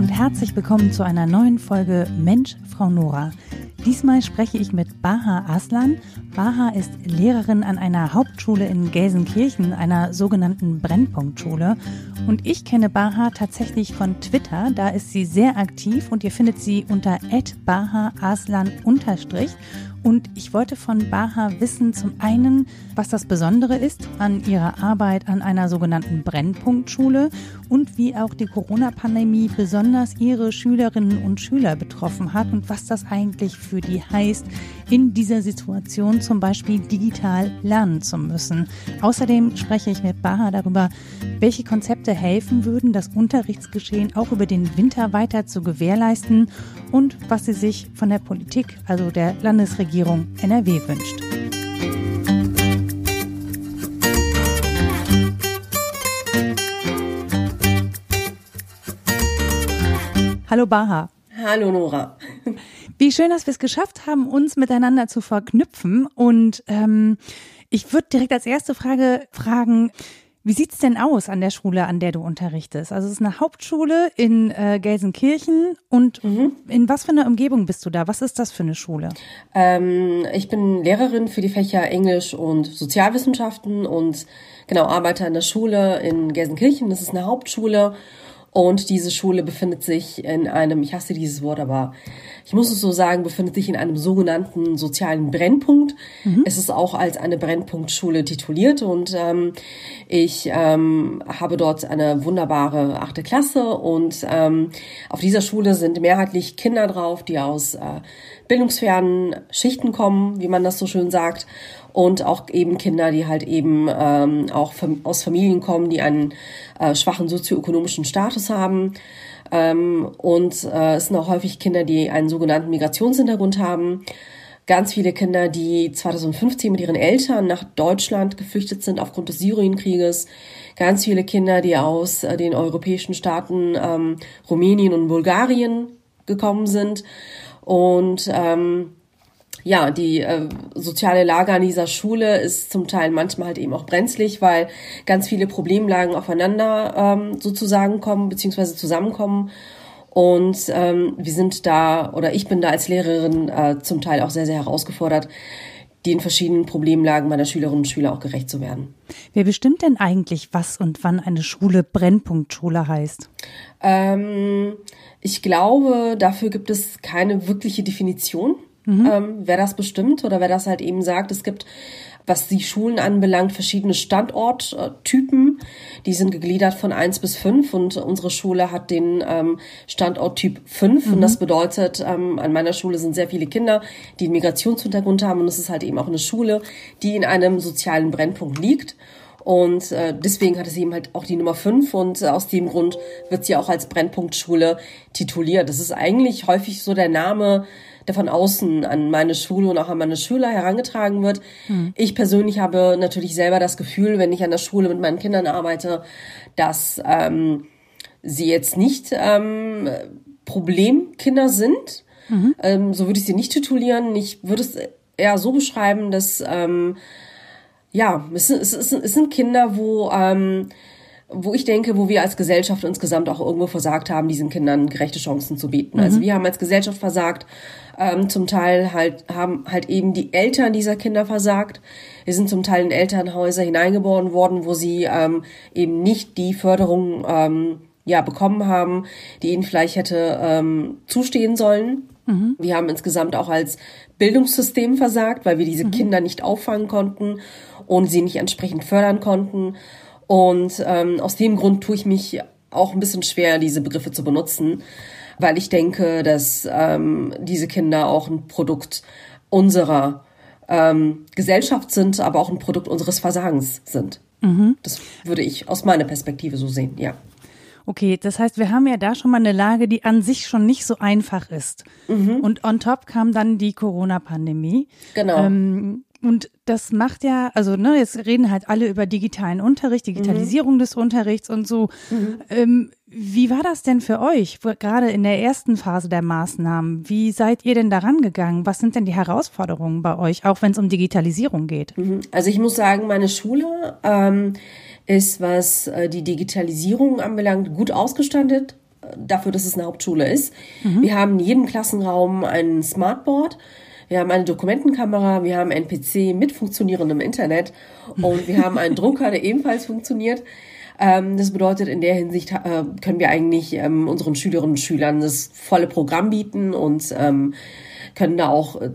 und herzlich willkommen zu einer neuen Folge Mensch, Frau Nora. Diesmal spreche ich mit Baha Aslan. Baha ist Lehrerin an einer Hauptschule in Gelsenkirchen, einer sogenannten Brennpunktschule. Und ich kenne Baha tatsächlich von Twitter. Da ist sie sehr aktiv und ihr findet sie unter Baha Aslan und ich wollte von Baha wissen, zum einen, was das Besondere ist an ihrer Arbeit an einer sogenannten Brennpunktschule und wie auch die Corona-Pandemie besonders ihre Schülerinnen und Schüler betroffen hat und was das eigentlich für die heißt, in dieser Situation zum Beispiel digital lernen zu müssen. Außerdem spreche ich mit Baha darüber, welche Konzepte helfen würden, das Unterrichtsgeschehen auch über den Winter weiter zu gewährleisten und was sie sich von der Politik, also der Landesregierung NRW wünscht. Hallo Baha. Hallo Nora. Wie schön, dass wir es geschafft haben, uns miteinander zu verknüpfen. Und ähm, ich würde direkt als erste Frage fragen, wie sieht's denn aus an der Schule, an der du unterrichtest? Also es ist eine Hauptschule in äh, Gelsenkirchen und mhm. in was für einer Umgebung bist du da? Was ist das für eine Schule? Ähm, ich bin Lehrerin für die Fächer Englisch und Sozialwissenschaften und genau arbeite an der Schule in Gelsenkirchen. Das ist eine Hauptschule und diese Schule befindet sich in einem, ich hasse dieses Wort, aber ich muss es so sagen, befindet sich in einem sogenannten sozialen Brennpunkt. Mhm. Es ist auch als eine Brennpunktschule tituliert und ähm, ich ähm, habe dort eine wunderbare achte Klasse und ähm, auf dieser Schule sind mehrheitlich Kinder drauf, die aus äh, bildungsfernen Schichten kommen, wie man das so schön sagt und auch eben Kinder, die halt eben ähm, auch aus Familien kommen, die einen äh, schwachen sozioökonomischen Status haben. Ähm, und äh, es sind auch häufig Kinder, die einen sogenannten Migrationshintergrund haben. Ganz viele Kinder, die 2015 mit ihren Eltern nach Deutschland geflüchtet sind aufgrund des Syrienkrieges. Ganz viele Kinder, die aus äh, den europäischen Staaten ähm, Rumänien und Bulgarien gekommen sind. Und ähm, ja, die äh, soziale Lage an dieser Schule ist zum Teil manchmal halt eben auch brenzlig, weil ganz viele Problemlagen aufeinander ähm, sozusagen kommen, beziehungsweise zusammenkommen. Und ähm, wir sind da, oder ich bin da als Lehrerin äh, zum Teil auch sehr, sehr herausgefordert, den verschiedenen Problemlagen meiner Schülerinnen und Schüler auch gerecht zu werden. Wer bestimmt denn eigentlich, was und wann eine Schule Brennpunktschule heißt? Ähm, ich glaube, dafür gibt es keine wirkliche Definition mhm. ähm, wer das bestimmt oder wer das halt eben sagt. Es gibt, was die Schulen anbelangt, verschiedene Standorttypen. Die sind gegliedert von eins bis fünf und unsere Schule hat den ähm, Standorttyp fünf mhm. und das bedeutet, ähm, an meiner Schule sind sehr viele Kinder, die einen Migrationshintergrund haben und es ist halt eben auch eine Schule, die in einem sozialen Brennpunkt liegt. Und äh, deswegen hat es eben halt auch die Nummer 5 und äh, aus dem Grund wird sie auch als Brennpunktschule tituliert. Das ist eigentlich häufig so der Name, der von außen an meine Schule und auch an meine Schüler herangetragen wird. Hm. Ich persönlich habe natürlich selber das Gefühl, wenn ich an der Schule mit meinen Kindern arbeite, dass ähm, sie jetzt nicht ähm, Problemkinder sind. Mhm. Ähm, so würde ich sie nicht titulieren. Ich würde es eher so beschreiben, dass ähm, ja, es, es, es, es sind Kinder, wo ähm, wo ich denke, wo wir als Gesellschaft insgesamt auch irgendwo versagt haben, diesen Kindern gerechte Chancen zu bieten. Also mhm. Also wir haben als Gesellschaft versagt, ähm, zum Teil halt haben halt eben die Eltern dieser Kinder versagt. Wir sind zum Teil in Elternhäuser hineingeboren worden, wo sie ähm, eben nicht die Förderung ähm, ja bekommen haben, die ihnen vielleicht hätte ähm, zustehen sollen. Mhm. Wir haben insgesamt auch als Bildungssystem versagt, weil wir diese mhm. Kinder nicht auffangen konnten und sie nicht entsprechend fördern konnten. Und ähm, aus dem Grund tue ich mich auch ein bisschen schwer, diese Begriffe zu benutzen, weil ich denke, dass ähm, diese Kinder auch ein Produkt unserer ähm, Gesellschaft sind, aber auch ein Produkt unseres Versagens sind. Mhm. Das würde ich aus meiner Perspektive so sehen, ja. Okay, das heißt, wir haben ja da schon mal eine Lage, die an sich schon nicht so einfach ist. Mhm. Und on top kam dann die Corona-Pandemie. Genau. Ähm, und das macht ja, also ne, jetzt reden halt alle über digitalen Unterricht, Digitalisierung mhm. des Unterrichts und so. Mhm. Ähm, wie war das denn für euch, gerade in der ersten Phase der Maßnahmen? Wie seid ihr denn daran gegangen? Was sind denn die Herausforderungen bei euch, auch wenn es um Digitalisierung geht? Mhm. Also ich muss sagen, meine Schule ähm, ist, was äh, die Digitalisierung anbelangt, gut ausgestattet. dafür, dass es eine Hauptschule ist. Mhm. Wir haben in jedem Klassenraum ein Smartboard. Wir haben eine Dokumentenkamera, wir haben einen PC mit funktionierendem Internet und wir haben einen Drucker, der ebenfalls funktioniert. Ähm, das bedeutet, in der Hinsicht äh, können wir eigentlich ähm, unseren Schülerinnen und Schülern das volle Programm bieten und ähm, können da auch äh,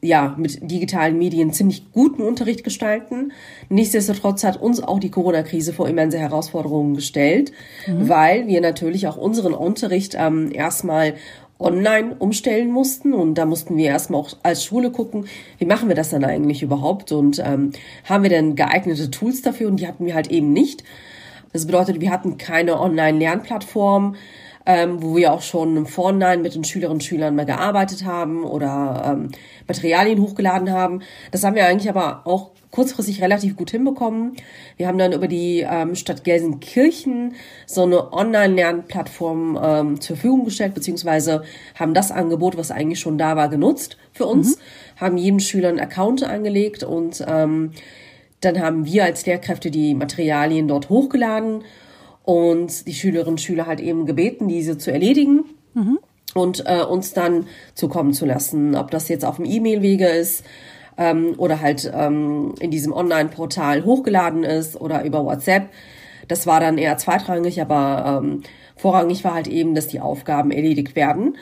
ja, mit digitalen Medien ziemlich guten Unterricht gestalten. Nichtsdestotrotz hat uns auch die Corona-Krise vor immense Herausforderungen gestellt, mhm. weil wir natürlich auch unseren Unterricht ähm, erstmal online umstellen mussten. Und da mussten wir erstmal auch als Schule gucken, wie machen wir das dann eigentlich überhaupt? Und ähm, haben wir denn geeignete Tools dafür? Und die hatten wir halt eben nicht. Das bedeutet, wir hatten keine Online-Lernplattform, ähm, wo wir auch schon im Vorhinein mit den Schülerinnen und Schülern mal gearbeitet haben oder ähm, Materialien hochgeladen haben. Das haben wir eigentlich aber auch kurzfristig relativ gut hinbekommen. Wir haben dann über die ähm, Stadt Gelsenkirchen so eine Online-Lernplattform ähm, zur Verfügung gestellt, beziehungsweise haben das Angebot, was eigentlich schon da war, genutzt für uns, mhm. haben jedem Schüler einen Account angelegt und ähm, dann haben wir als Lehrkräfte die Materialien dort hochgeladen und die Schülerinnen und Schüler halt eben gebeten, diese zu erledigen. Mhm. Und äh, uns dann zukommen zu lassen, ob das jetzt auf dem E-Mail-Wege ist ähm, oder halt ähm, in diesem Online-Portal hochgeladen ist oder über WhatsApp. Das war dann eher zweitrangig, aber ähm, vorrangig war halt eben, dass die Aufgaben erledigt werden.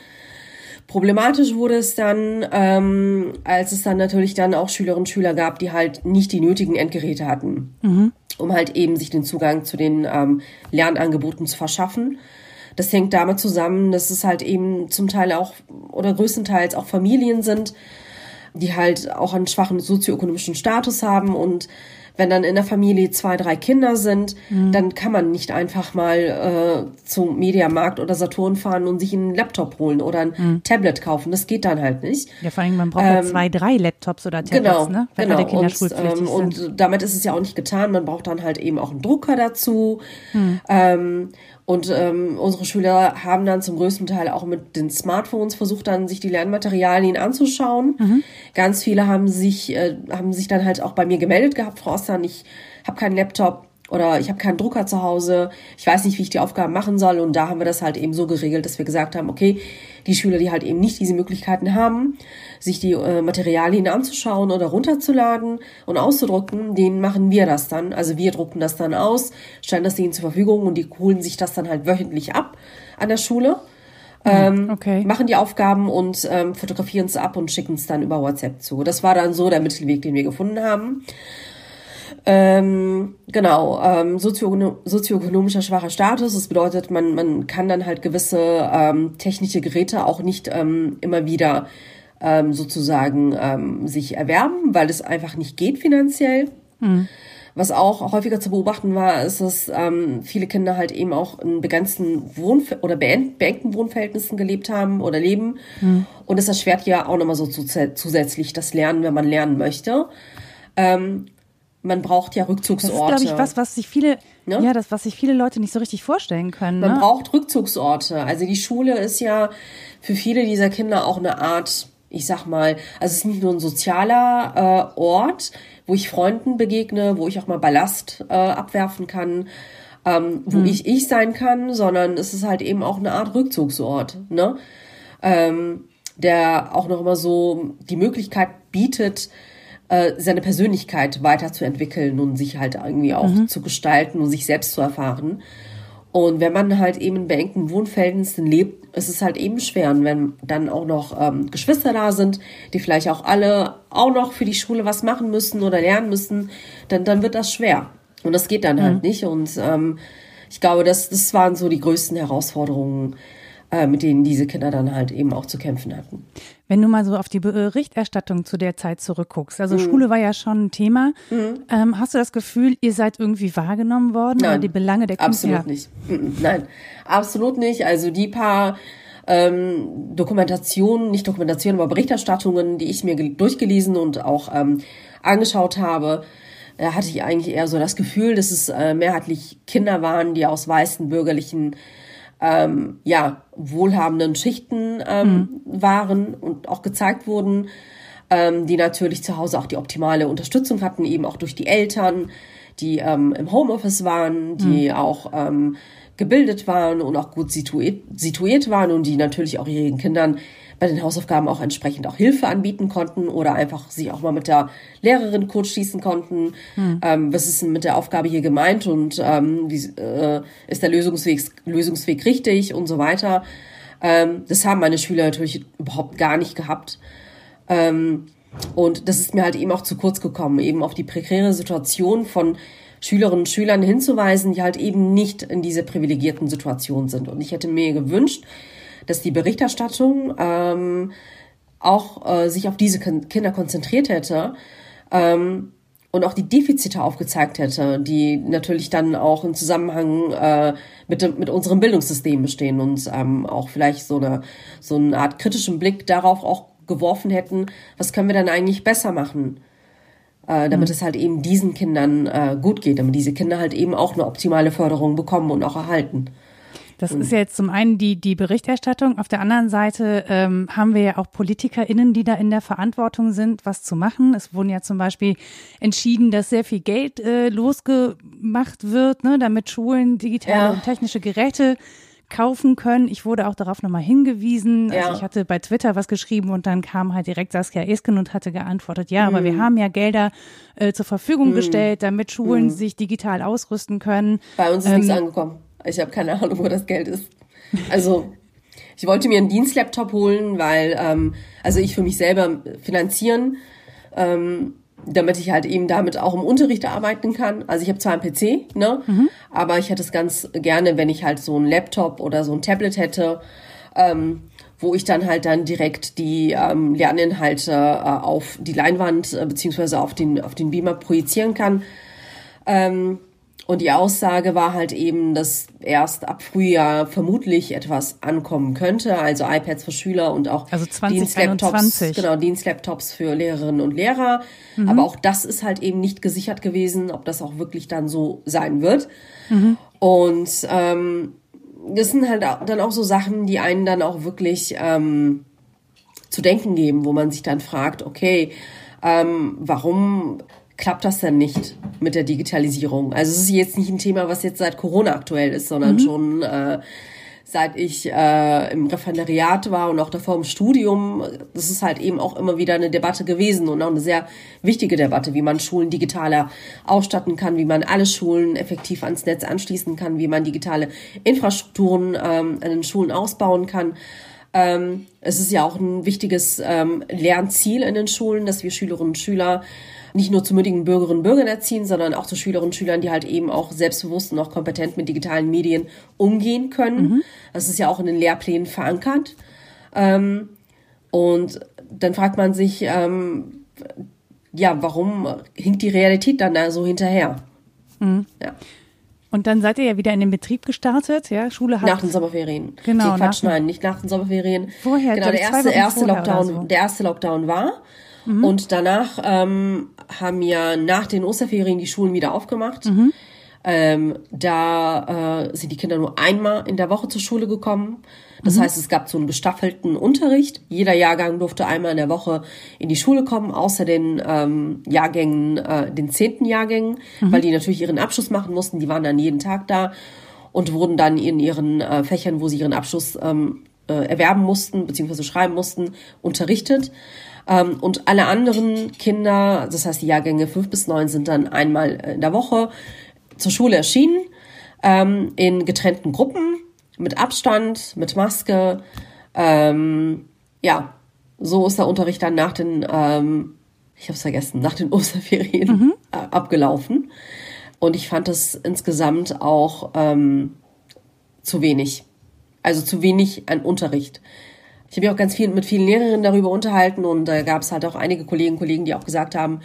Problematisch wurde es dann, ähm, als es dann natürlich dann auch Schülerinnen und Schüler gab, die halt nicht die nötigen Endgeräte hatten, mhm. um halt eben sich den Zugang zu den ähm, Lernangeboten zu verschaffen. Das hängt damit zusammen, dass es halt eben zum Teil auch oder größtenteils auch Familien sind, die halt auch einen schwachen sozioökonomischen Status haben und wenn dann in der Familie zwei, drei Kinder sind, mhm. dann kann man nicht einfach mal äh, zum Mediamarkt oder Saturn fahren und sich einen Laptop holen oder ein mhm. Tablet kaufen. Das geht dann halt nicht. Ja, vor allem, man braucht ähm, ja zwei, drei Laptops oder Tablets, genau, ne? Wenn genau. alle Kinder und, schulpflichtig ähm, sind. Und damit ist es ja auch nicht getan. Man braucht dann halt eben auch einen Drucker dazu. Mhm. Ähm, und ähm, unsere Schüler haben dann zum größten Teil auch mit den Smartphones versucht, dann sich die Lernmaterialien anzuschauen. Mhm. Ganz viele haben sich, äh, haben sich dann halt auch bei mir gemeldet gehabt, Frau Ostan, ich habe keinen Laptop oder ich habe keinen Drucker zu Hause, ich weiß nicht, wie ich die Aufgaben machen soll. Und da haben wir das halt eben so geregelt, dass wir gesagt haben, okay, die Schüler, die halt eben nicht diese Möglichkeiten haben, sich die äh, Materialien anzuschauen oder runterzuladen und auszudrucken, denen machen wir das dann. Also wir drucken das dann aus, stellen das denen zur Verfügung und die holen sich das dann halt wöchentlich ab an der Schule. Hm, ähm, okay. machen die Aufgaben und ähm, fotografieren es ab und schicken es dann über WhatsApp zu. Das war dann so der Mittelweg, den wir gefunden haben. Ähm, genau, ähm, sozio sozioökonomischer schwacher Status. Das bedeutet, man, man kann dann halt gewisse ähm, technische Geräte auch nicht ähm, immer wieder ähm, sozusagen ähm, sich erwerben, weil es einfach nicht geht finanziell. Mhm. Was auch häufiger zu beobachten war, ist, dass ähm, viele Kinder halt eben auch in begrenzten Wohnver oder beengten Wohnverhältnissen gelebt haben oder leben. Mhm. Und es erschwert ja auch nochmal so zusätzlich das Lernen, wenn man lernen möchte. Ähm, man braucht ja Rückzugsorte. Das ist, glaube ich, was, was sich viele, ne? ja, das, was sich viele Leute nicht so richtig vorstellen können. Man ne? braucht Rückzugsorte. Also die Schule ist ja für viele dieser Kinder auch eine Art ich sag mal, also es ist nicht nur ein sozialer äh, Ort, wo ich Freunden begegne, wo ich auch mal Ballast äh, abwerfen kann, ähm, wo mhm. ich ich sein kann, sondern es ist halt eben auch eine Art Rückzugsort, ne? Ähm, der auch noch immer so die Möglichkeit bietet, äh, seine Persönlichkeit weiterzuentwickeln und sich halt irgendwie auch mhm. zu gestalten und sich selbst zu erfahren. Und wenn man halt eben in beengten Wohnverhältnissen lebt, ist es halt eben schwer. Und wenn dann auch noch ähm, Geschwister da sind, die vielleicht auch alle auch noch für die Schule was machen müssen oder lernen müssen, dann, dann wird das schwer. Und das geht dann halt mhm. halt nicht. Und ähm, ich glaube, das, das waren so die größten Herausforderungen, äh, mit denen diese Kinder dann halt eben auch zu kämpfen hatten. Wenn du mal so auf die Berichterstattung zu der Zeit zurückguckst, also mhm. Schule war ja schon ein Thema, mhm. ähm, hast du das Gefühl, ihr seid irgendwie wahrgenommen worden Nein, oder die Belange der Kinder? Absolut nicht. Mhm, nein, absolut nicht. Also die paar ähm, Dokumentationen, nicht Dokumentationen, aber Berichterstattungen, die ich mir durchgelesen und auch ähm, angeschaut habe, äh, hatte ich eigentlich eher so das Gefühl, dass es äh, mehrheitlich Kinder waren, die aus weißen bürgerlichen ähm, ja, wohlhabenden Schichten ähm, mhm. waren und auch gezeigt wurden, ähm, die natürlich zu Hause auch die optimale Unterstützung hatten, eben auch durch die Eltern, die ähm, im Homeoffice waren, die mhm. auch ähm, gebildet waren und auch gut situiert, situiert waren und die natürlich auch ihren Kindern bei den Hausaufgaben auch entsprechend auch Hilfe anbieten konnten oder einfach sich auch mal mit der Lehrerin kurz schließen konnten. Hm. Ähm, was ist denn mit der Aufgabe hier gemeint und ähm, wie, äh, ist der Lösungsweg, Lösungsweg richtig und so weiter. Ähm, das haben meine Schüler natürlich überhaupt gar nicht gehabt. Ähm, und das ist mir halt eben auch zu kurz gekommen, eben auf die prekäre Situation von Schülerinnen und Schülern hinzuweisen, die halt eben nicht in dieser privilegierten Situation sind. Und ich hätte mir gewünscht, dass die Berichterstattung ähm, auch äh, sich auf diese Kinder konzentriert hätte ähm, und auch die Defizite aufgezeigt hätte, die natürlich dann auch im Zusammenhang äh, mit, dem, mit unserem Bildungssystem bestehen und ähm, auch vielleicht so eine, so eine Art kritischen Blick darauf auch geworfen hätten, was können wir dann eigentlich besser machen? äh, damit mhm. es halt eben diesen Kindern äh, gut geht, damit diese Kinder halt eben auch eine optimale Förderung bekommen und auch erhalten. Das ist ja jetzt zum einen die, die Berichterstattung. Auf der anderen Seite ähm, haben wir ja auch PolitikerInnen, die da in der Verantwortung sind, was zu machen. Es wurden ja zum Beispiel entschieden, dass sehr viel Geld äh, losgemacht wird, ne, damit Schulen digitale ja. und technische Geräte kaufen können. Ich wurde auch darauf nochmal hingewiesen. Also ja. Also ich hatte bei Twitter was geschrieben und dann kam halt direkt Saskia Esken und hatte geantwortet, ja, mhm. aber wir mhm. haben ja Gelder äh, zur Verfügung mhm. gestellt, damit Schulen mhm. sich digital ausrüsten können. Bei uns ist ähm, nichts angekommen. Ich habe keine Ahnung, wo das Geld ist. Also ich wollte mir einen Dienstlaptop holen, weil ähm, also ich für mich selber finanzieren. Ähm, damit ich halt eben damit auch im Unterricht arbeiten kann. Also ich habe zwar einen PC, ne, mhm. aber ich hätte es ganz gerne, wenn ich halt so einen Laptop oder so ein Tablet hätte, ähm, wo ich dann halt dann direkt die ähm, Lerninhalte äh, auf die Leinwand äh, beziehungsweise auf den auf den Beamer projizieren kann. Ähm, und die Aussage war halt eben, dass erst ab Frühjahr vermutlich etwas ankommen könnte, also iPads für Schüler und auch also 20, genau, Dienstlaptops für Lehrerinnen und Lehrer. Mhm. Aber auch das ist halt eben nicht gesichert gewesen, ob das auch wirklich dann so sein wird. Mhm. Und ähm, das sind halt dann auch so Sachen, die einen dann auch wirklich ähm, zu denken geben, wo man sich dann fragt, okay, ähm, warum klappt das denn nicht mit der Digitalisierung? Also es ist jetzt nicht ein Thema, was jetzt seit Corona aktuell ist, sondern mhm. schon äh, seit ich äh, im Referendariat war und auch davor im Studium. Das ist halt eben auch immer wieder eine Debatte gewesen und auch eine sehr wichtige Debatte, wie man Schulen digitaler ausstatten kann, wie man alle Schulen effektiv ans Netz anschließen kann, wie man digitale Infrastrukturen ähm, an den Schulen ausbauen kann. Ähm, es ist ja auch ein wichtiges ähm, Lernziel in den Schulen, dass wir Schülerinnen und Schüler nicht nur zu mündigen Bürgerinnen und Bürgern erziehen, sondern auch zu Schülerinnen und Schülern, die halt eben auch selbstbewusst und auch kompetent mit digitalen Medien umgehen können. Mhm. Das ist ja auch in den Lehrplänen verankert. Ähm, und dann fragt man sich, ähm, ja, warum hinkt die Realität dann da so hinterher? Mhm. Ja. Und dann seid ihr ja wieder in den Betrieb gestartet, ja? Schule hat nach den Sommerferien. Genau. Nee, Quatsch, nein, nicht nach den Sommerferien. Vorher. Genau, der erste, erste Lockdown, so. der erste Lockdown war. Mhm. Und danach ähm, haben ja nach den Osterferien die Schulen wieder aufgemacht. Mhm. Ähm, da äh, sind die Kinder nur einmal in der Woche zur Schule gekommen. Das mhm. heißt, es gab so einen gestaffelten Unterricht. Jeder Jahrgang durfte einmal in der Woche in die Schule kommen, außer den ähm, Jahrgängen, äh, den zehnten Jahrgängen, mhm. weil die natürlich ihren Abschluss machen mussten. Die waren dann jeden Tag da und wurden dann in ihren äh, Fächern, wo sie ihren Abschluss ähm, äh, erwerben mussten, beziehungsweise schreiben mussten, unterrichtet. Ähm, und alle anderen Kinder, das heißt die Jahrgänge fünf bis neun, sind dann einmal in der Woche zur Schule erschienen, ähm, in getrennten Gruppen, mit Abstand, mit Maske. Ähm, ja, so ist der Unterricht dann nach den, ich habe es vergessen, nach den Osterferien mhm. abgelaufen. Und ich fand es insgesamt auch zu wenig. Also zu wenig an Unterricht ich habe ja auch ganz viel mit vielen Lehrerinnen darüber unterhalten und da gab es halt auch einige Kolleginnen und Kollegen, die auch gesagt haben,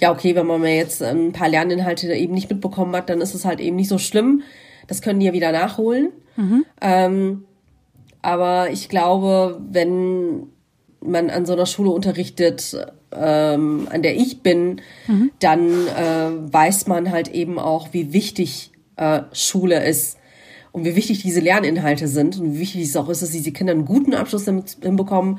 ja, okay, wenn man mal jetzt ein paar Lerninhalte eben nicht mitbekommen hat, dann ist es halt eben nicht so schlimm. Das können die ja wieder nachholen. Mhm. Ähm, aber ich glaube, wenn man an so einer Schule unterrichtet, ähm, an der ich bin, mhm. dann äh, weiß man halt eben auch, wie wichtig äh, Schule ist und wie wichtig diese Lerninhalte sind und wie wichtig es auch ist, dass diese Kinder einen guten Abschluss hinbekommen,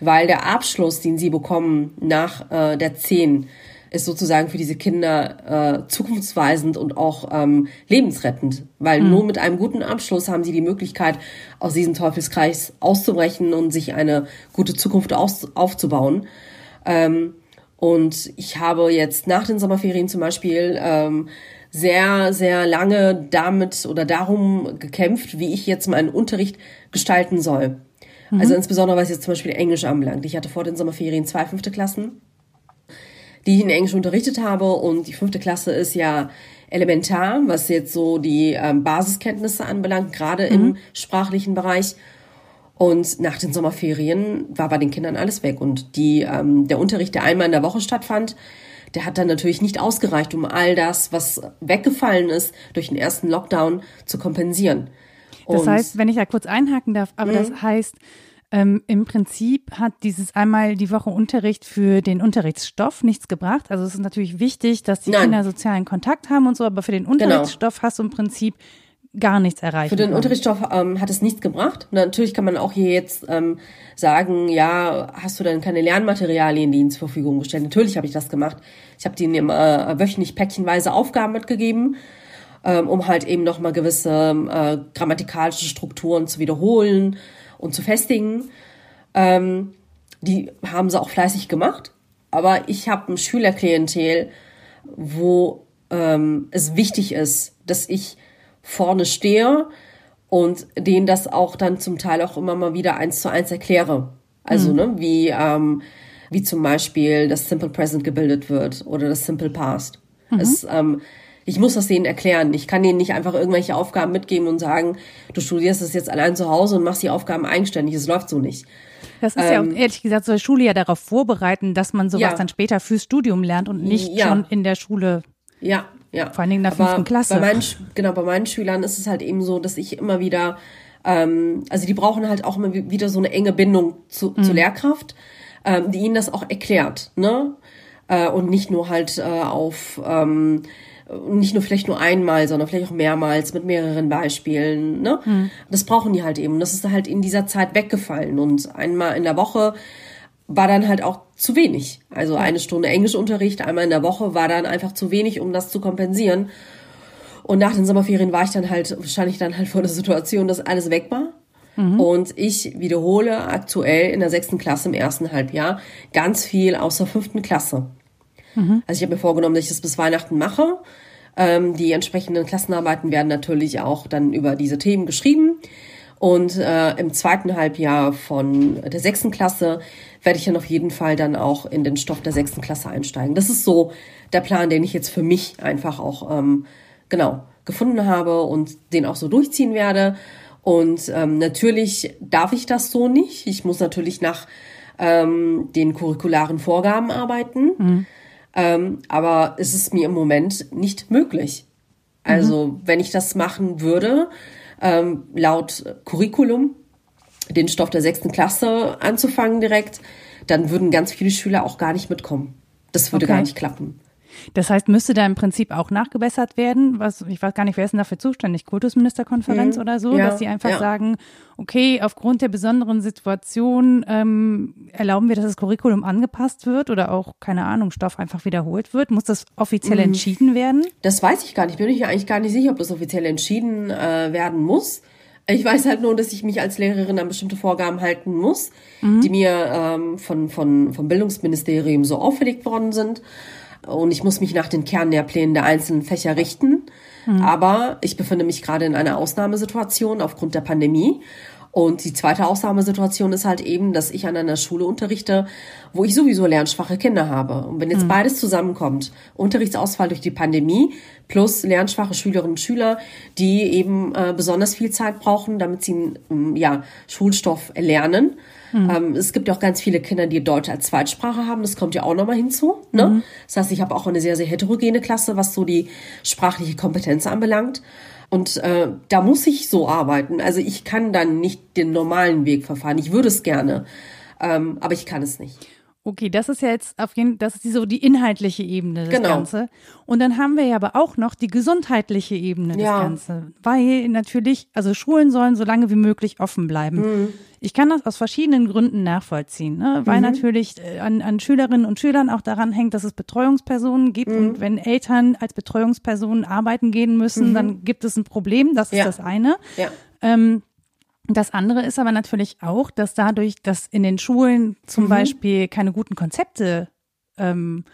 weil der Abschluss, den sie bekommen nach äh, der 10, ist sozusagen für diese Kinder äh, zukunftsweisend und auch ähm, lebensrettend, weil mhm. nur mit einem guten Abschluss haben sie die Möglichkeit, aus diesem Teufelskreis auszubrechen und sich eine gute Zukunft aus, aufzubauen. Ähm, und ich habe jetzt nach den Sommerferien zum Beispiel ähm, sehr, sehr lange damit oder darum gekämpft, wie ich jetzt meinen Unterricht gestalten soll. Mhm. Also insbesondere was jetzt zum Beispiel Englisch anbelangt. Ich hatte vor den Sommerferien zwei fünfte Klassen, die ich in Englisch unterrichtet habe und die fünfte Klasse ist ja elementar, was jetzt so die ähm, Basiskenntnisse anbelangt, gerade mhm. im sprachlichen Bereich. Und nach den Sommerferien war bei den Kindern alles weg und die ähm, der Unterricht, der einmal in der Woche stattfand, der hat dann natürlich nicht ausgereicht, um all das, was weggefallen ist, durch den ersten Lockdown zu kompensieren. Und das heißt, wenn ich da kurz einhaken darf, aber das mhm. heißt, ähm, Im Prinzip hat dieses einmal die Woche Unterricht für den Unterrichtsstoff nichts gebracht. Also es ist natürlich wichtig, dass die Nein. Kinder sozialen Kontakt haben und so, aber für den genau. Unterrichtsstoff genau. hast du im Prinzip gar nichts erreicht. Für den können. Unterrichtsstoff ähm, hat es nichts gebracht. natürlich kann man auch hier jetzt ähm, sagen, ja, hast du denn keine Lernmaterialien, die ihnen zur Verfügung gestellt? Natürlich habe ich das gemacht. Ich habe denen äh, wöchentlich päckchenweise Aufgaben mitgegeben, ähm, um halt eben nochmal gewisse äh, grammatikalische Strukturen zu wiederholen und zu festigen. Ähm, die haben sie auch fleißig gemacht. Aber ich habe ein Schülerklientel, wo ähm, es wichtig ist, dass ich vorne stehe und denen das auch dann zum Teil auch immer mal wieder eins zu eins erkläre. Also, mhm. ne, wie, ähm, wie zum Beispiel das Simple Present gebildet wird oder das Simple Past. Mhm. Es, ähm, ich muss das denen erklären. Ich kann denen nicht einfach irgendwelche Aufgaben mitgeben und sagen, du studierst es jetzt allein zu Hause und machst die Aufgaben eigenständig. Es läuft so nicht. Das ist ähm, ja auch, ähm, ehrlich gesagt, soll Schule ja darauf vorbereiten, dass man sowas ja. dann später fürs Studium lernt und nicht ja. schon in der Schule. Ja, ja. Vor allen Dingen in der fünften Klasse. Bei meinen, genau, bei meinen Schülern ist es halt eben so, dass ich immer wieder, ähm, also die brauchen halt auch immer wieder so eine enge Bindung zu, mhm. zur Lehrkraft, ähm, die ihnen das auch erklärt, ne? Äh, und nicht nur halt äh, auf ähm, nicht nur vielleicht nur einmal, sondern vielleicht auch mehrmals mit mehreren Beispielen. Ne? Hm. Das brauchen die halt eben. Das ist halt in dieser Zeit weggefallen. Und einmal in der Woche war dann halt auch zu wenig. Also eine Stunde Englischunterricht einmal in der Woche war dann einfach zu wenig, um das zu kompensieren. Und nach den Sommerferien war ich dann halt wahrscheinlich dann halt vor der Situation, dass alles weg war. Mhm. Und ich wiederhole aktuell in der sechsten Klasse im ersten Halbjahr ganz viel aus der fünften Klasse. Mhm. Also ich habe mir vorgenommen, dass ich das bis Weihnachten mache. Ähm, die entsprechenden Klassenarbeiten werden natürlich auch dann über diese Themen geschrieben. Und äh, im zweiten Halbjahr von der sechsten Klasse werde ich dann auf jeden Fall dann auch in den Stoff der sechsten Klasse einsteigen. Das ist so der Plan, den ich jetzt für mich einfach auch ähm, genau gefunden habe und den auch so durchziehen werde. Und ähm, natürlich darf ich das so nicht. Ich muss natürlich nach ähm, den curricularen Vorgaben arbeiten. Mhm. Ähm, aber es ist mir im Moment nicht möglich. Also mhm. wenn ich das machen würde, ähm, laut Curriculum, den Stoff der sechsten Klasse anzufangen direkt, dann würden ganz viele Schüler auch gar nicht mitkommen. Das würde okay. gar nicht klappen. Das heißt, müsste da im Prinzip auch nachgebessert werden? Was, ich weiß gar nicht, wer ist denn dafür zuständig? Kultusministerkonferenz mhm. oder so, ja, dass sie einfach ja. sagen, okay, aufgrund der besonderen Situation ähm, erlauben wir, dass das Curriculum angepasst wird oder auch, keine Ahnung, Stoff einfach wiederholt wird. Muss das offiziell mhm. entschieden werden? Das weiß ich gar nicht. Bin ich eigentlich gar nicht sicher, ob das offiziell entschieden äh, werden muss. Ich weiß halt nur, dass ich mich als Lehrerin an bestimmte Vorgaben halten muss, mhm. die mir ähm, von, von, vom Bildungsministerium so auferlegt worden sind und ich muss mich nach den Kernlehrplänen der einzelnen Fächer richten. Mhm. Aber ich befinde mich gerade in einer Ausnahmesituation aufgrund der Pandemie. Und die zweite Ausnahmesituation ist halt eben, dass ich an einer Schule unterrichte, wo ich sowieso lernschwache Kinder habe. Und wenn jetzt mhm. beides zusammenkommt, Unterrichtsausfall durch die Pandemie plus lernschwache Schülerinnen und Schüler, die eben äh, besonders viel Zeit brauchen, damit sie ja Schulstoff lernen, Mhm. Ähm, es gibt ja auch ganz viele Kinder, die Deutsch als Zweitsprache haben. Das kommt ja auch nochmal hinzu. Ne? Mhm. Das heißt, ich habe auch eine sehr, sehr heterogene Klasse, was so die sprachliche Kompetenz anbelangt. Und äh, da muss ich so arbeiten. Also ich kann dann nicht den normalen Weg verfahren. Ich würde es gerne, ähm, aber ich kann es nicht. Okay, das ist ja jetzt auf jeden das ist so die inhaltliche Ebene des Genau. Ganze. Und dann haben wir ja aber auch noch die gesundheitliche Ebene des Ja. Ganzen. Weil natürlich, also Schulen sollen so lange wie möglich offen bleiben. Mhm. Ich kann das aus verschiedenen Gründen nachvollziehen, ne? weil natürlich äh, an, an Schülerinnen und Schülern auch daran hängt, dass es Betreuungspersonen gibt. Mhm. Und wenn Eltern als Betreuungspersonen arbeiten gehen müssen, dann gibt es ein Problem. Das ist Mhm. Ja. das eine. Ja. Ähm, das andere ist aber natürlich auch, dass dadurch, dass in den Schulen Mhm. zum Beispiel keine guten Konzepte ähm,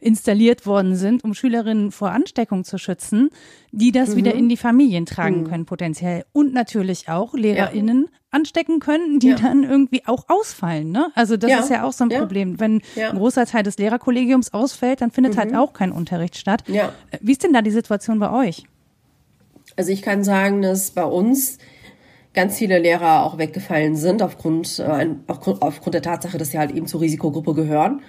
installiert worden sind, um Schülerinnen vor Ansteckung zu schützen, die das Mhm. wieder in die Familien tragen können potenziell. Und natürlich auch LehrerInnen anstecken können, die Ja. dann irgendwie auch ausfallen. Ne? Also das Ja. ist ja auch so ein Ja. Problem. Wenn Ja. Mhm. ein großer Teil des Lehrerkollegiums ausfällt, dann findet halt auch kein Unterricht statt. Ja. Äh, Wie ist denn da die Situation bei euch? Also ich kann sagen, dass bei uns ganz viele Lehrer auch weggefallen sind aufgrund, äh, aufgrund, der Tatsache, dass sie halt eben zur Risikogruppe gehören.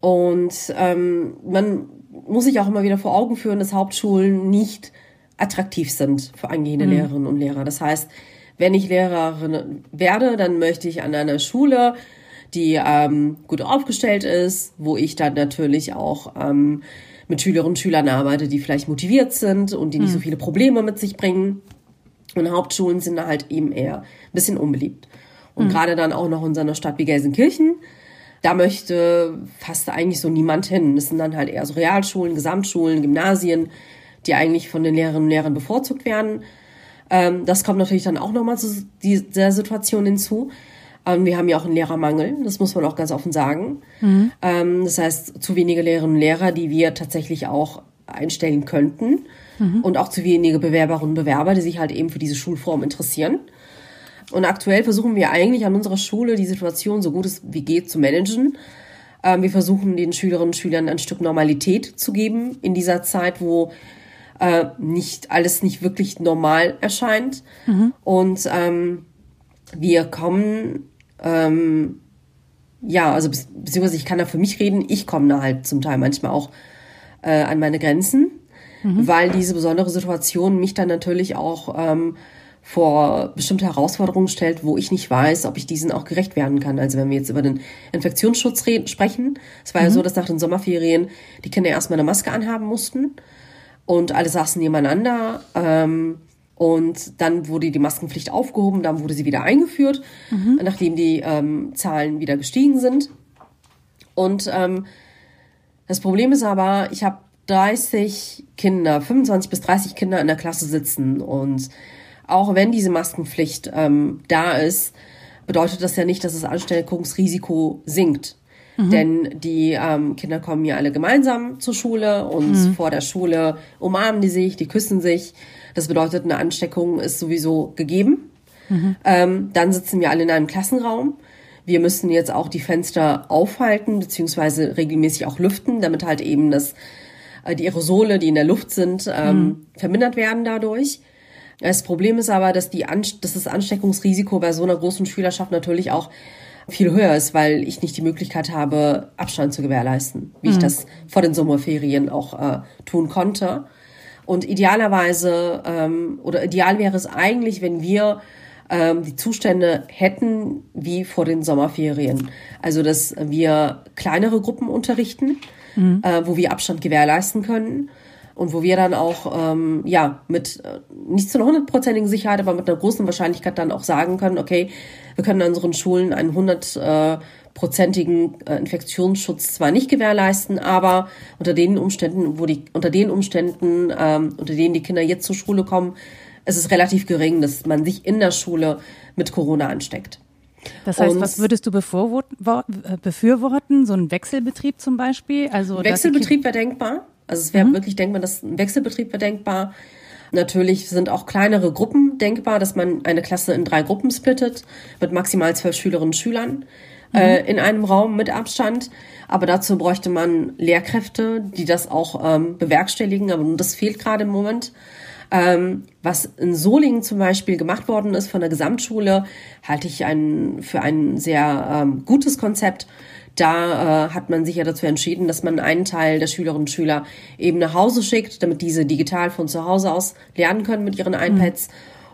Und ähm, man muss sich auch immer wieder vor Augen führen, dass Hauptschulen nicht attraktiv sind für angehende Lehrerinnen und Lehrer. Das heißt, wenn ich Lehrerin werde, dann möchte ich an einer Schule, die ähm, gut aufgestellt ist, wo ich dann natürlich auch ähm, mit Schülerinnen und Schülern arbeite, die vielleicht motiviert sind und die nicht so viele Probleme mit sich bringen. Und Hauptschulen sind da halt eben eher ein bisschen unbeliebt. Und gerade dann auch noch in so einer Stadt wie Gelsenkirchen, da möchte fast eigentlich so niemand hin. Das sind dann halt eher so Realschulen, Gesamtschulen, Gymnasien, die eigentlich von den Lehrerinnen und Lehrern bevorzugt werden. Ähm, das kommt natürlich dann auch nochmal zu dieser Situation hinzu. Ähm, wir haben ja auch einen Lehrermangel, das muss man auch ganz offen sagen. Ähm, das heißt, zu wenige Lehrerinnen und Lehrer, die wir tatsächlich auch einstellen könnten. Und auch zu wenige Bewerberinnen und Bewerber, die sich halt eben für diese Schulform interessieren. Und aktuell versuchen wir eigentlich an unserer Schule die Situation so gut es wie geht zu managen. Ähm, wir versuchen den Schülerinnen und Schülern ein Stück Normalität zu geben in dieser Zeit, wo äh, nicht alles nicht wirklich normal erscheint. Und ähm, wir kommen, ähm, ja, also bezieh- beziehungsweise ich kann da für mich reden, ich komme da halt zum Teil manchmal auch äh, an meine Grenzen, weil diese besondere Situation mich dann natürlich auch ähm, vor bestimmte Herausforderungen stellt, wo ich nicht weiß, ob ich diesen auch gerecht werden kann. Also wenn wir jetzt über den Infektionsschutz reden, sprechen, es war ja so, dass nach den Sommerferien die Kinder erstmal eine Maske anhaben mussten und alle saßen nebeneinander. Ähm, und dann wurde die Maskenpflicht aufgehoben, dann wurde sie wieder eingeführt, nachdem die ähm, Zahlen wieder gestiegen sind. Und ähm, das Problem ist aber, ich habe 30 Kinder, 25 bis 30 Kinder in der Klasse sitzen und auch wenn diese Maskenpflicht ähm, da ist, bedeutet das ja nicht, dass das Ansteckungsrisiko sinkt. Denn die ähm, Kinder kommen ja alle gemeinsam zur Schule und vor der Schule umarmen die sich, die küssen sich. Das bedeutet, eine Ansteckung ist sowieso gegeben. Ähm, dann sitzen wir alle in einem Klassenraum. Wir müssen jetzt auch die Fenster aufhalten, beziehungsweise regelmäßig auch lüften, damit halt eben das, die Aerosole, die in der Luft sind, ähm, vermindert werden dadurch. Das Problem ist aber, dass, die dass das Ansteckungsrisiko bei so einer großen Schülerschaft natürlich auch viel höher ist, weil ich nicht die Möglichkeit habe, Abstand zu gewährleisten, wie ich das vor den Sommerferien auch äh, tun konnte. Und idealerweise, ähm, oder ideal wäre es eigentlich, wenn wir ähm, die Zustände hätten wie vor den Sommerferien. Also, dass wir kleinere Gruppen unterrichten, äh, wo wir Abstand gewährleisten können und wo wir dann auch ähm, ja mit äh, nicht zu einer hundertprozentigen Sicherheit, aber mit einer großen Wahrscheinlichkeit dann auch sagen können, okay, wir können an unseren Schulen einen hundertprozentigen äh, Infektionsschutz zwar nicht gewährleisten, aber unter den Umständen, wo die unter den Umständen, ähm, unter denen die Kinder jetzt zur Schule kommen, ist es relativ gering, dass man sich in der Schule mit Corona ansteckt. Das heißt, Und- was würdest du befürworten, äh, befürworten? So ein Wechselbetrieb zum Beispiel? Also Wechselbetrieb wäre denkbar. Also es wäre wirklich denkbar, dass ein Wechselbetrieb wäre denkbar. Natürlich sind auch kleinere Gruppen denkbar, dass man eine Klasse in drei Gruppen splittet mit maximal zwölf Schülerinnen und Schülern äh, in einem Raum mit Abstand. Aber dazu bräuchte man Lehrkräfte, die das auch ähm, bewerkstelligen. Aber das fehlt gerade im Moment. Ähm, was in Solingen zum Beispiel gemacht worden ist von der Gesamtschule, halte ich ein, für ein sehr ähm, gutes Konzept. Da äh, hat man sich ja dazu entschieden, dass man einen Teil der Schülerinnen und Schüler eben nach Hause schickt, damit diese digital von zu Hause aus lernen können mit ihren iPads.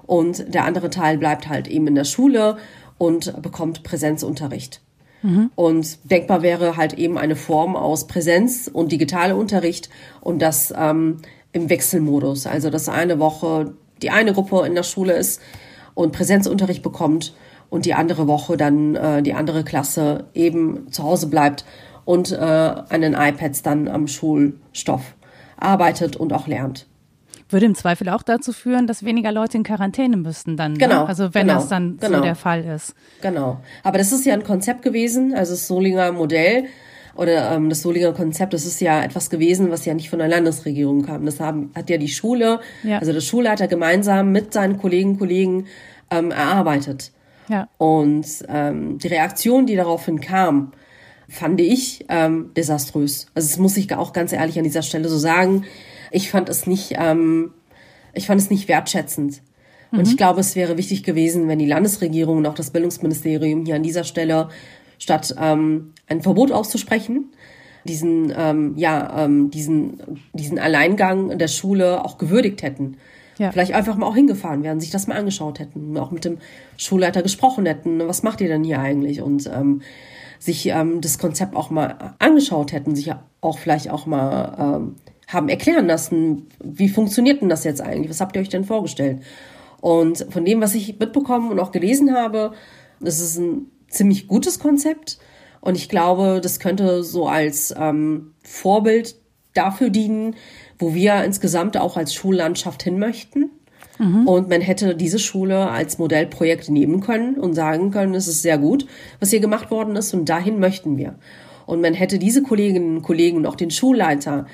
Und der andere Teil bleibt halt eben in der Schule und bekommt Präsenzunterricht. Mhm. Und denkbar wäre halt eben eine Form aus Präsenz und Digitalunterricht und das ähm, im Wechselmodus. Also dass eine Woche die eine Gruppe in der Schule ist und Präsenzunterricht bekommt und die andere Woche dann äh, die andere Klasse eben zu Hause bleibt und äh, an den iPads dann am Schulstoff arbeitet und auch lernt. Würde im Zweifel auch dazu führen, dass weniger Leute in Quarantäne müssten dann. Ne? Genau. Ne? Also wenn genau, das dann genau. so der Fall ist. Genau. Aber das ist ja ein Konzept gewesen, also das Solinger Modell oder ähm, das Solinger Konzept, das ist ja etwas gewesen, was ja nicht von der Landesregierung kam. Das haben, hat ja die Schule, ja. also der Schulleiter gemeinsam mit seinen Kollegen Kollegen ähm, erarbeitet. Ja. Und ähm, die Reaktion, die daraufhin kam, fand ich ähm, desaströs. Also das muss ich auch ganz ehrlich an dieser Stelle so sagen. Ich fand es nicht, ähm, ich fand es nicht wertschätzend. Mhm. Und ich glaube, es wäre wichtig gewesen, wenn die Landesregierung und auch das Bildungsministerium hier an dieser Stelle statt ähm, ein Verbot auszusprechen, diesen, ähm, ja, ähm, diesen, diesen Alleingang der Schule auch gewürdigt hätten. Ja. Vielleicht einfach mal auch hingefahren wären, sich das mal angeschaut hätten, auch mit dem Schulleiter gesprochen hätten. Was macht ihr denn hier eigentlich? Und ähm, sich ähm, das Konzept auch mal angeschaut hätten, sich auch vielleicht auch mal ähm, haben erklären lassen, wie funktioniert denn das jetzt eigentlich? Was habt ihr euch denn vorgestellt? Und von dem, was ich mitbekommen und auch gelesen habe, das ist ein ziemlich gutes Konzept. Und ich glaube, das könnte so als ähm, Vorbild dafür dienen, wo wir insgesamt auch als Schullandschaft hin möchten. Mhm. Und man hätte diese Schule als Modellprojekt nehmen können und sagen können, es ist sehr gut, was hier gemacht worden ist und dahin möchten wir. Und man hätte diese Kolleginnen und Kollegen und auch den Schulleiter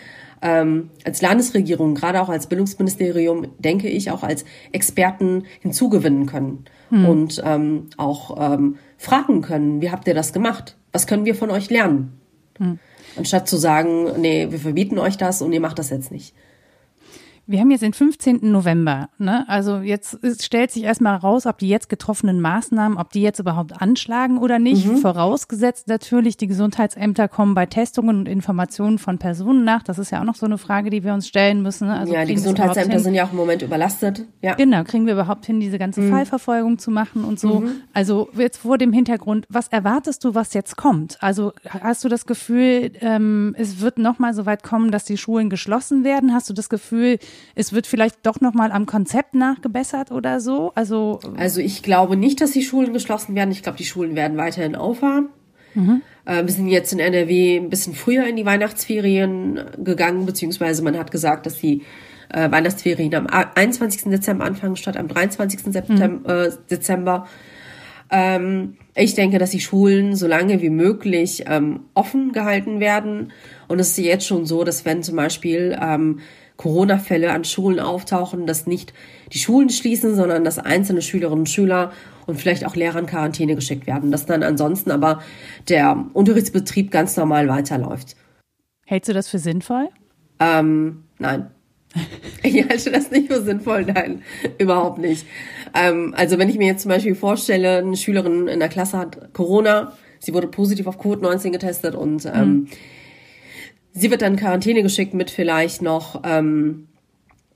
ähm, als Landesregierung, gerade auch als Bildungsministerium, denke ich, auch als Experten hinzugewinnen können mhm. und ähm, auch ähm, fragen können, wie habt ihr das gemacht? Was können wir von euch lernen? Mhm. Anstatt zu sagen, nee, wir verbieten euch das und ihr macht das jetzt nicht. Wir haben jetzt den 15. November. Ne? Also jetzt stellt sich erstmal raus, ob die jetzt getroffenen Maßnahmen, ob die jetzt überhaupt anschlagen oder nicht. Mhm. Vorausgesetzt natürlich, die Gesundheitsämter kommen bei Testungen und Informationen von Personen nach. Das ist ja auch noch so eine Frage, die wir uns stellen müssen. Also ja, die Gesundheitsämter sind ja auch im Moment überlastet. Ja. Genau, kriegen wir überhaupt hin, diese ganze mhm. Fallverfolgung zu machen und so. Mhm. Also jetzt vor dem Hintergrund, was erwartest du, was jetzt kommt? Also hast du das Gefühl, ähm, es wird nochmal so weit kommen, dass die Schulen geschlossen werden? Hast du das Gefühl, es wird vielleicht doch noch mal am Konzept nachgebessert oder so? Also, also ich glaube nicht, dass die Schulen geschlossen werden. Ich glaube, die Schulen werden weiterhin auffahren. Mhm. Äh, wir sind jetzt in NRW ein bisschen früher in die Weihnachtsferien gegangen, beziehungsweise man hat gesagt, dass die äh, Weihnachtsferien am 21. Dezember anfangen statt am 23. September, mhm. äh, Dezember. Ähm, ich denke, dass die Schulen so lange wie möglich ähm, offen gehalten werden. Und es ist jetzt schon so, dass wenn zum Beispiel ähm, Corona-Fälle an Schulen auftauchen, dass nicht die Schulen schließen, sondern dass einzelne Schülerinnen und Schüler und vielleicht auch Lehrer in Quarantäne geschickt werden, dass dann ansonsten aber der Unterrichtsbetrieb ganz normal weiterläuft. Hältst du das für sinnvoll? Ähm, nein. Ich halte das nicht für sinnvoll, nein, überhaupt nicht. Ähm, also wenn ich mir jetzt zum Beispiel vorstelle, eine Schülerin in der Klasse hat Corona, sie wurde positiv auf Covid-19 getestet und ähm, mhm Sie wird dann in Quarantäne geschickt mit vielleicht noch ähm,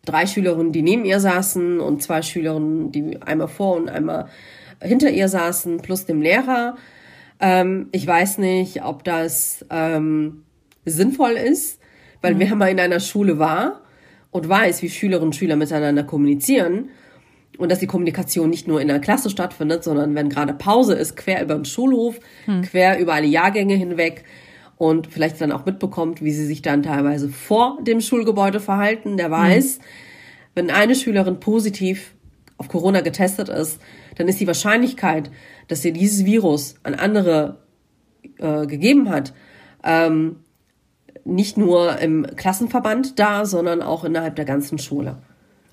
drei Schülerinnen, die neben ihr saßen und zwei Schülerinnen, die einmal vor und einmal hinter ihr saßen, plus dem Lehrer. Ähm, ich weiß nicht, ob das ähm, sinnvoll ist, weil mhm. wer mal in einer Schule war und weiß, wie Schülerinnen und Schüler miteinander kommunizieren und dass die Kommunikation nicht nur in der Klasse stattfindet, sondern wenn gerade Pause ist, quer über den Schulhof, mhm. quer über alle Jahrgänge hinweg, und vielleicht dann auch mitbekommt, wie sie sich dann teilweise vor dem Schulgebäude verhalten, der weiß, mhm. wenn eine Schülerin positiv auf Corona getestet ist, dann ist die Wahrscheinlichkeit, dass ihr dieses Virus an andere äh, gegeben hat, ähm, nicht nur im Klassenverband da, sondern auch innerhalb der ganzen Schule.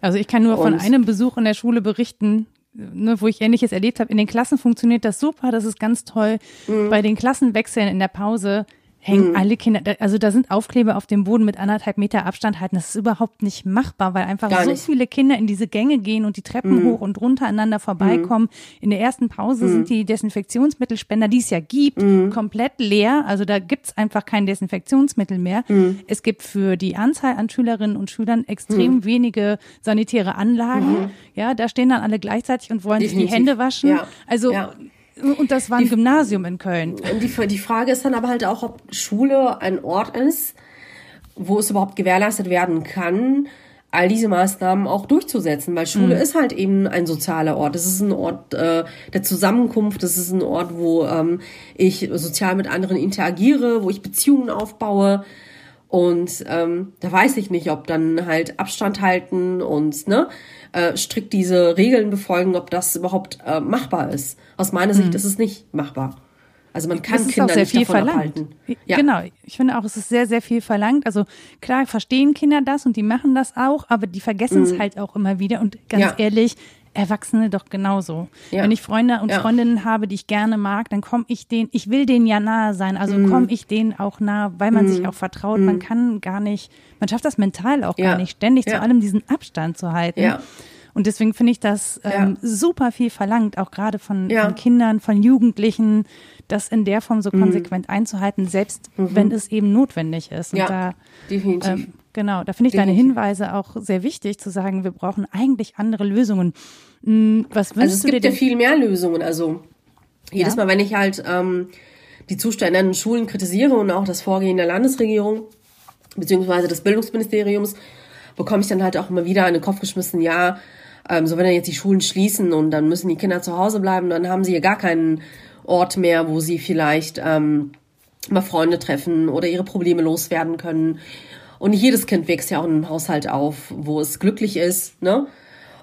Also ich kann nur Und von einem Besuch in der Schule berichten, ne, wo ich Ähnliches erlebt habe. In den Klassen funktioniert das super, das ist ganz toll. Mhm. Bei den Klassenwechseln in der Pause hängen mhm. alle Kinder, also da sind Aufkleber auf dem Boden mit anderthalb Meter Abstand halten. Das ist überhaupt nicht machbar, weil einfach Gar so nicht. viele Kinder in diese Gänge gehen und die Treppen mhm. hoch und runter aneinander vorbeikommen. Mhm. In der ersten Pause mhm. sind die Desinfektionsmittelspender, die es ja gibt, mhm. komplett leer. Also da gibt's einfach kein Desinfektionsmittel mehr. Mhm. Es gibt für die Anzahl an Schülerinnen und Schülern extrem wenige sanitäre Anlagen. Ja, da stehen dann alle gleichzeitig und wollen Definitiv. sich die Hände waschen. Ja. Also ja Und das war ein die, Gymnasium in Köln. Die, die Frage ist dann aber halt auch, ob Schule ein Ort ist, wo es überhaupt gewährleistet werden kann, all diese Maßnahmen auch durchzusetzen, weil Schule mhm. ist halt eben ein sozialer Ort. Es ist ein Ort äh, der Zusammenkunft, es ist ein Ort, wo ähm, ich sozial mit anderen interagiere, wo ich Beziehungen aufbaue. Und ähm, da weiß ich nicht, ob dann halt Abstand halten und ne, äh, strikt diese Regeln befolgen, ob das überhaupt äh, machbar ist. Aus meiner Sicht mhm. ist es nicht machbar. Also man kann Kinder nicht davon verlangt. abhalten. Ja. Genau, ich finde auch, es ist sehr, sehr viel verlangt. Also klar, verstehen Kinder das und die machen das auch, aber die vergessen es mhm. halt auch immer wieder. Und ganz ja. ehrlich, Erwachsene doch genauso. Ja. Wenn ich Freunde und ja. Freundinnen habe, die ich gerne mag, dann komme ich denen, ich will denen ja nahe sein, also mm. komme ich denen auch nah, weil man mm. sich auch vertraut. Mm. Man mhm. kann gar nicht, man schafft das mental auch ja. gar nicht, ständig zu allem diesen Abstand zu halten. Und deswegen finde ich das ähm, super viel verlangt, auch gerade von, von Kindern, von Jugendlichen, das in der Form so mhm. konsequent mhm. einzuhalten, selbst mhm. wenn es eben notwendig ist. Und ja, da, definitiv. Ähm, genau, da finde ich deine Hinweise auch sehr wichtig, zu sagen, wir brauchen eigentlich andere Lösungen. Hm, was also es gibt ja viel mehr Lösungen. Also jedes ja? Mal, wenn ich halt ähm, die Zustände an Schulen kritisiere und auch das Vorgehen der Landesregierung beziehungsweise des Bildungsministeriums, bekomme ich dann halt auch immer wieder in den Kopf geschmissen, ja, ähm, so wenn dann jetzt die Schulen schließen und dann müssen die Kinder zu Hause bleiben, dann haben sie ja gar keinen Ort mehr, wo sie vielleicht ähm, mal Freunde treffen oder ihre Probleme loswerden können. Und nicht jedes Kind wächst ja auch in einem Haushalt auf, wo es glücklich ist, ne?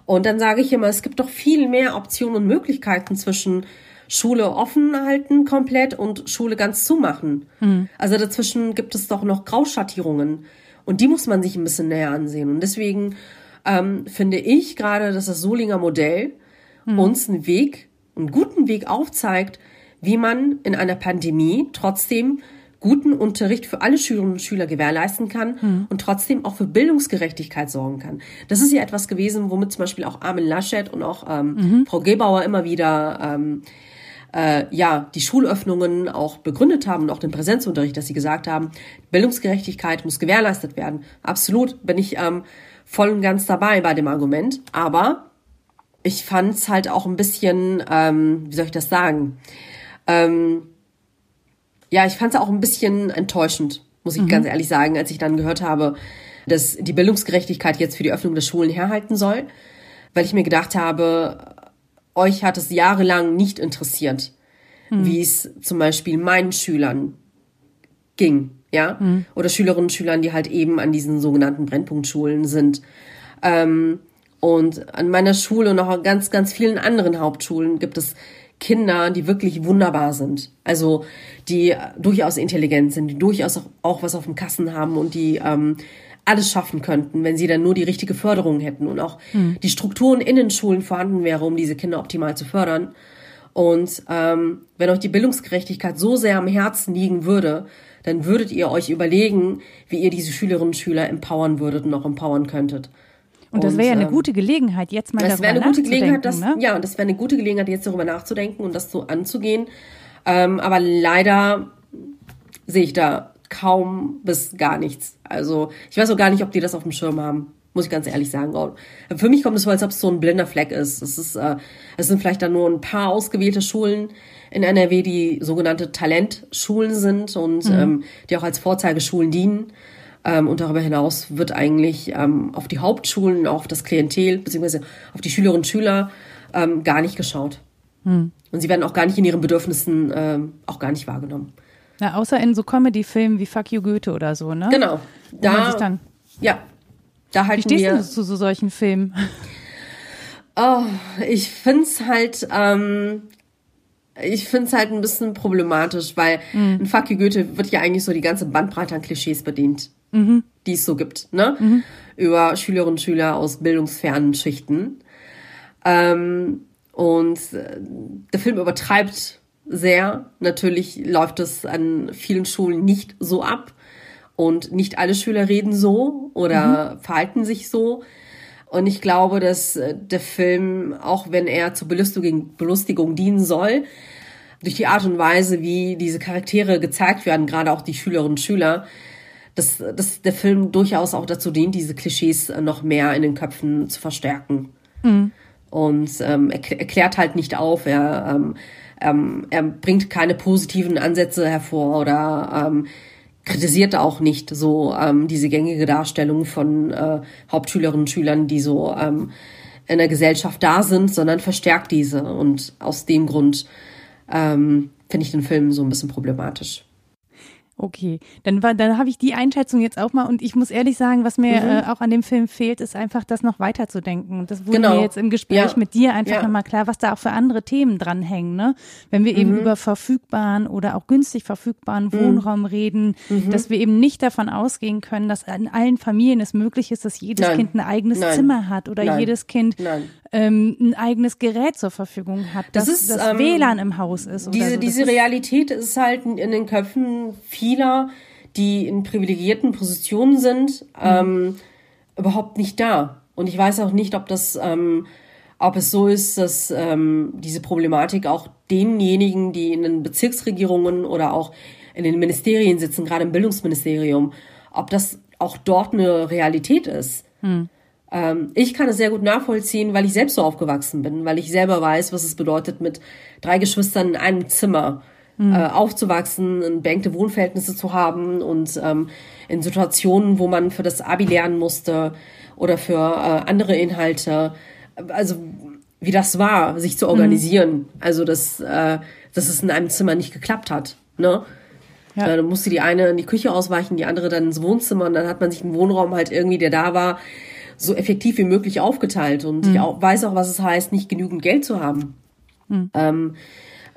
Und dann sage ich immer, es gibt doch viel mehr Optionen und Möglichkeiten zwischen Schule offen halten komplett und Schule ganz zumachen. Mhm. Also dazwischen gibt es doch noch Grauschattierungen. Und die muss man sich ein bisschen näher ansehen. Und deswegen ähm, finde ich gerade, dass das Solinger Modell mhm. uns einen Weg, einen guten Weg aufzeigt, wie man in einer Pandemie trotzdem guten Unterricht für alle Schülerinnen und Schüler gewährleisten kann hm. und trotzdem auch für Bildungsgerechtigkeit sorgen kann. Das ist ja etwas gewesen, womit zum Beispiel auch Armin Laschet und auch ähm, mhm. Frau Gebauer immer wieder ähm, äh, ja die Schulöffnungen auch begründet haben und auch den Präsenzunterricht, dass sie gesagt haben, Bildungsgerechtigkeit muss gewährleistet werden. Absolut bin ich ähm, voll und ganz dabei bei dem Argument, aber ich fand es halt auch ein bisschen, ähm, wie soll ich das sagen? Ähm, ja, ich fand es auch ein bisschen enttäuschend, muss ich mhm. ganz ehrlich sagen, als ich dann gehört habe, dass die Bildungsgerechtigkeit jetzt für die Öffnung der Schulen herhalten soll, weil ich mir gedacht habe, euch hat es jahrelang nicht interessiert, mhm. wie es zum Beispiel meinen Schülern ging, ja, mhm. oder Schülerinnen und Schülern, die halt eben an diesen sogenannten Brennpunktschulen sind. Ähm, und an meiner Schule und auch an ganz, ganz vielen anderen Hauptschulen gibt es Kinder, die wirklich wunderbar sind. Also die durchaus intelligent sind, die durchaus auch, auch was auf dem Kassen haben und die ähm, alles schaffen könnten, wenn sie dann nur die richtige Förderung hätten und auch mhm. die Strukturen in den Schulen vorhanden wäre, um diese Kinder optimal zu fördern. Und ähm, wenn euch die Bildungsgerechtigkeit so sehr am Herzen liegen würde, dann würdet ihr euch überlegen, wie ihr diese Schülerinnen und Schüler empowern würdet und auch empowern könntet. Und das wäre ja eine ähm, gute Gelegenheit, jetzt mal das darüber eine gute Gelegenheit, das, ne? Ja, und das wäre eine gute Gelegenheit, jetzt darüber nachzudenken und das so anzugehen. Ähm, aber leider sehe ich da kaum bis gar nichts. Also ich weiß auch gar nicht, ob die das auf dem Schirm haben. Muss ich ganz ehrlich sagen. Für mich kommt es so, als ob es so ein blinder Fleck ist. Es, ist, äh, es sind vielleicht dann nur ein paar ausgewählte Schulen in NRW, die sogenannte Talentschulen sind und mhm. ähm, die auch als Vorzeigeschulen dienen. Ähm, und darüber hinaus wird eigentlich ähm, auf die Hauptschulen, auf das Klientel beziehungsweise auf die Schülerinnen und Schüler ähm, gar nicht geschaut. Hm. Und sie werden auch gar nicht in ihren Bedürfnissen ähm, auch gar nicht wahrgenommen. Na, außer in so Comedy-Filmen wie Fuck You Goethe oder so, ne? Genau. Da, dann, ja, da halten wie stehst wir, du zu so solchen Filmen? Oh, ich find's halt, ähm, ich find's halt ein bisschen problematisch, weil mhm. ein Fuck You Goethe wird ja eigentlich so die ganze Bandbreite an Klischees bedient mhm. die es so gibt, ne? Mhm. Über Schülerinnen und Schüler aus bildungsfernen Schichten. Ähm, und äh, der Film übertreibt sehr. Natürlich läuft es an vielen Schulen nicht so ab. Und nicht alle Schüler reden so oder mhm. verhalten sich so. Und ich glaube, dass äh, der Film, auch wenn er zur Belustigung, Belustigung dienen soll, durch die Art und Weise, wie diese Charaktere gezeigt werden, gerade auch die Schülerinnen und Schüler, dass, dass der Film durchaus auch dazu dient, diese Klischees noch mehr in den Köpfen zu verstärken. Mhm. Und ähm, er erklärt halt nicht auf, er ähm, ähm, er bringt keine positiven Ansätze hervor oder ähm, kritisiert auch nicht so ähm, diese gängige Darstellung von äh, Hauptschülerinnen und Schülern, die so ähm, in der Gesellschaft da sind, sondern verstärkt diese. Und aus dem Grund ähm, finde ich den Film so ein bisschen problematisch. Okay, dann war, dann habe ich die Einschätzung jetzt auch mal und ich muss ehrlich sagen, was mir mhm. äh, auch an dem Film fehlt, ist einfach das noch weiterzudenken. Und das wurde genau. mir jetzt im Gespräch ja. mit dir einfach ja. nochmal klar, was da auch für andere Themen dranhängen. Ne? Wenn wir mhm. eben über verfügbaren oder auch günstig verfügbaren mhm. Wohnraum reden, mhm. dass wir eben nicht davon ausgehen können, dass in allen Familien es möglich ist, dass jedes Nein. Kind ein eigenes Nein. Zimmer hat oder Nein. jedes Kind ähm, ein eigenes Gerät zur Verfügung hat, dass das, ist, das ähm, WLAN im Haus ist. Diese, so. diese Realität ist halt in den Köpfen vieler, die in privilegierten Positionen sind, mhm. ähm, überhaupt nicht da. Und ich weiß auch nicht, ob das, ähm, ob es so ist, dass ähm, diese Problematik auch denjenigen, die in den Bezirksregierungen oder auch in den Ministerien sitzen, gerade im Bildungsministerium, ob das auch dort eine Realität ist. Hm. Ähm, ich kann es sehr gut nachvollziehen, weil ich selbst so aufgewachsen bin, weil ich selber weiß, was es bedeutet, mit drei Geschwistern in einem Zimmer mhm. äh, aufzuwachsen, beengte Wohnverhältnisse zu haben und ähm, in Situationen, wo man für das Abi lernen musste oder für äh, andere Inhalte, also wie das war, sich zu organisieren. Mhm. Also dass, äh, dass es in einem Zimmer nicht geklappt hat. Ne? Ja. Dann musste die eine in die Küche ausweichen, die andere dann ins Wohnzimmer und dann hat man sich einen Wohnraum halt irgendwie, der da war, so effektiv wie möglich aufgeteilt. Und mhm. ich auch, weiß auch, was es heißt, nicht genügend Geld zu haben. Mhm. Ähm,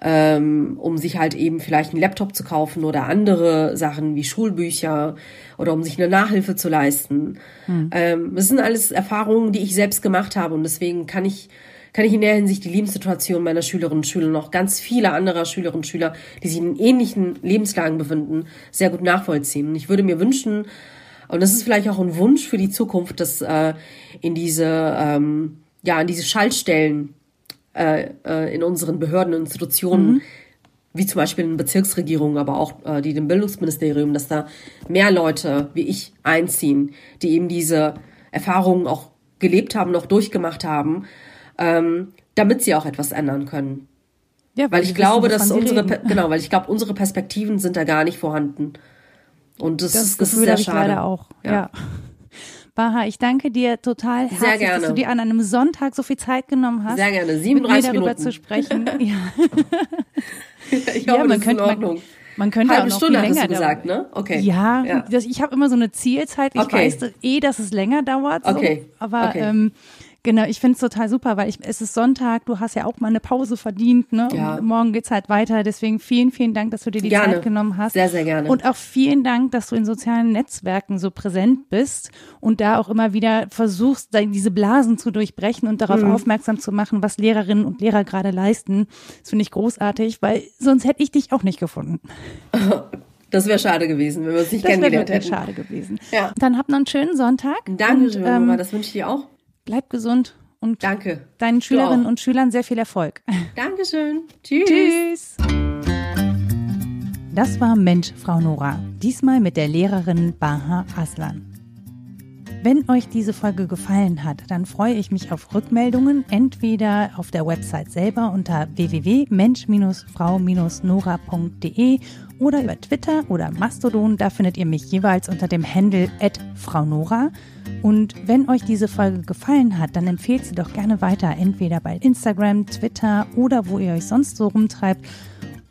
ähm, um sich halt eben vielleicht einen Laptop zu kaufen oder andere Sachen wie Schulbücher oder um sich eine Nachhilfe zu leisten. Mhm. Ähm, das sind alles Erfahrungen, die ich selbst gemacht habe und deswegen kann ich kann ich in der Hinsicht die Lebenssituation meiner Schülerinnen und Schüler noch ganz viele anderer Schülerinnen und Schüler, die sich in ähnlichen Lebenslagen befinden, sehr gut nachvollziehen. Und ich würde mir wünschen, und das ist vielleicht auch ein Wunsch für die Zukunft, dass äh, in diese, ähm, ja, in diese Schaltstellen äh, äh, in unseren Behörden und Institutionen, mhm. wie zum Beispiel in Bezirksregierungen, aber auch äh, die dem Bildungsministerium, dass da mehr Leute wie ich einziehen, die eben diese Erfahrungen auch gelebt haben, noch durchgemacht haben, ähm, damit sie auch etwas ändern können. Ja, weil, weil ich glaube, wissen, dass unsere, genau, weil ich glaube, unsere Perspektiven sind da gar nicht vorhanden. Und das, das, das ist sehr schade. leider auch. Ja. ja. Baha, ich danke dir total herzlich, dass du dir an einem Sonntag so viel Zeit genommen hast. Sehr gerne, 37 mit mir darüber Minuten. zu sprechen. ja. ich hoffe, ja, man das könnte, ist in Ordnung. Man, man könnte Halbe auch noch Stunde viel länger hast du gesagt, ne? Okay. Ja, ja. Das, ich habe immer so eine Zielzeit. Ich okay. weiß eh, dass es länger dauert. So, okay. Aber okay. Ähm, Genau, ich finde es total super, weil ich, es ist Sonntag, du hast ja auch mal eine Pause verdient, ne? Ja. Und morgen geht's halt weiter. Deswegen vielen, vielen Dank, dass du dir die gerne. Zeit genommen hast. Sehr, sehr gerne. Und auch vielen Dank, dass du in sozialen Netzwerken so präsent bist und da auch immer wieder versuchst, diese Blasen zu durchbrechen und darauf mhm. aufmerksam zu machen, was Lehrerinnen und Lehrer gerade leisten. Das finde ich großartig, weil sonst hätte ich dich auch nicht gefunden. Das wäre schade gewesen, wenn wir uns nicht das kennengelernt hätten. Das wäre schade gewesen. Ja. Dann habt noch einen schönen Sonntag. Danke, ähm, das wünsche ich dir auch. Bleib gesund und Danke. deinen Schülerinnen und Schülern sehr viel Erfolg. Dankeschön. Tschüss. Tschüss. Das war Mensch, Frau Nora. Diesmal mit der Lehrerin Baha Aslan. Wenn euch diese Folge gefallen hat, dann freue ich mich auf Rückmeldungen, entweder auf der Website selber unter www.mensch-frau-nora.de oder über Twitter oder Mastodon. Da findet ihr mich jeweils unter dem Handle Frau Nora. Und wenn euch diese Folge gefallen hat, dann empfehlt sie doch gerne weiter, entweder bei Instagram, Twitter oder wo ihr euch sonst so rumtreibt.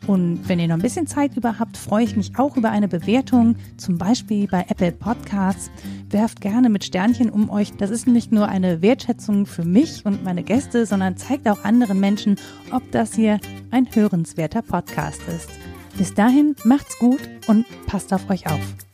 Und wenn ihr noch ein bisschen Zeit über habt, freue ich mich auch über eine Bewertung, zum Beispiel bei Apple Podcasts. Werft gerne mit Sternchen um euch. Das ist nicht nur eine Wertschätzung für mich und meine Gäste, sondern zeigt auch anderen Menschen, ob das hier ein hörenswerter Podcast ist. Bis dahin macht's gut und passt auf euch auf.